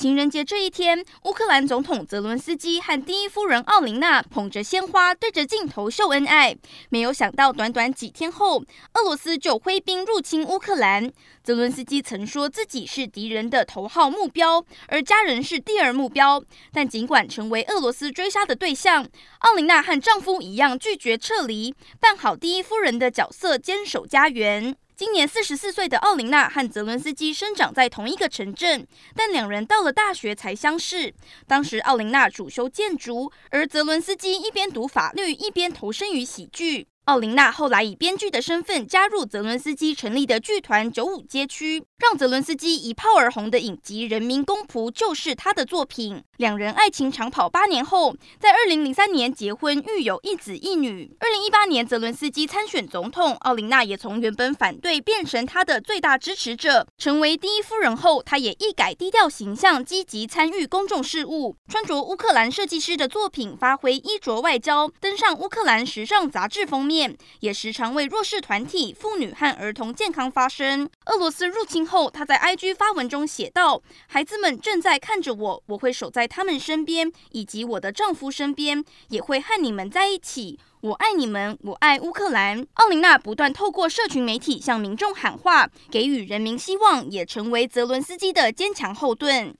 情人节这一天，乌克兰总统泽伦斯基和第一夫人奥琳娜捧着鲜花，对着镜头秀恩爱。没有想到，短短几天后，俄罗斯就挥兵入侵乌克兰。泽伦斯基曾说自己是敌人的头号目标，而家人是第二目标。但尽管成为俄罗斯追杀的对象，奥琳娜和丈夫一样拒绝撤离，扮好第一夫人的角色，坚守家园。今年四十四岁的奥琳娜和泽伦斯基生长在同一个城镇，但两人到了大学才相识。当时奥琳娜主修建筑，而泽伦斯基一边读法律，一边投身于喜剧。奥琳娜后来以编剧的身份加入泽伦斯基成立的剧团九五街区，让泽伦斯基一炮而红的影集《人民公仆》就是他的作品。两人爱情长跑八年后，在二零零三年结婚，育有一子一女。二零一八年，泽伦斯基参选总统，奥琳娜也从原本反对变成他的最大支持者。成为第一夫人后，她也一改低调形象，积极参与公众事务，穿着乌克兰设计师的作品，发挥衣着外交，登上乌克兰时尚杂志封面面。也时常为弱势团体、妇女和儿童健康发声。俄罗斯入侵后，他在 IG 发文中写道：“孩子们正在看着我，我会守在他们身边，以及我的丈夫身边，也会和你们在一起。我爱你们，我爱乌克兰。”奥琳娜不断透过社群媒体向民众喊话，给予人民希望，也成为泽伦斯基的坚强后盾。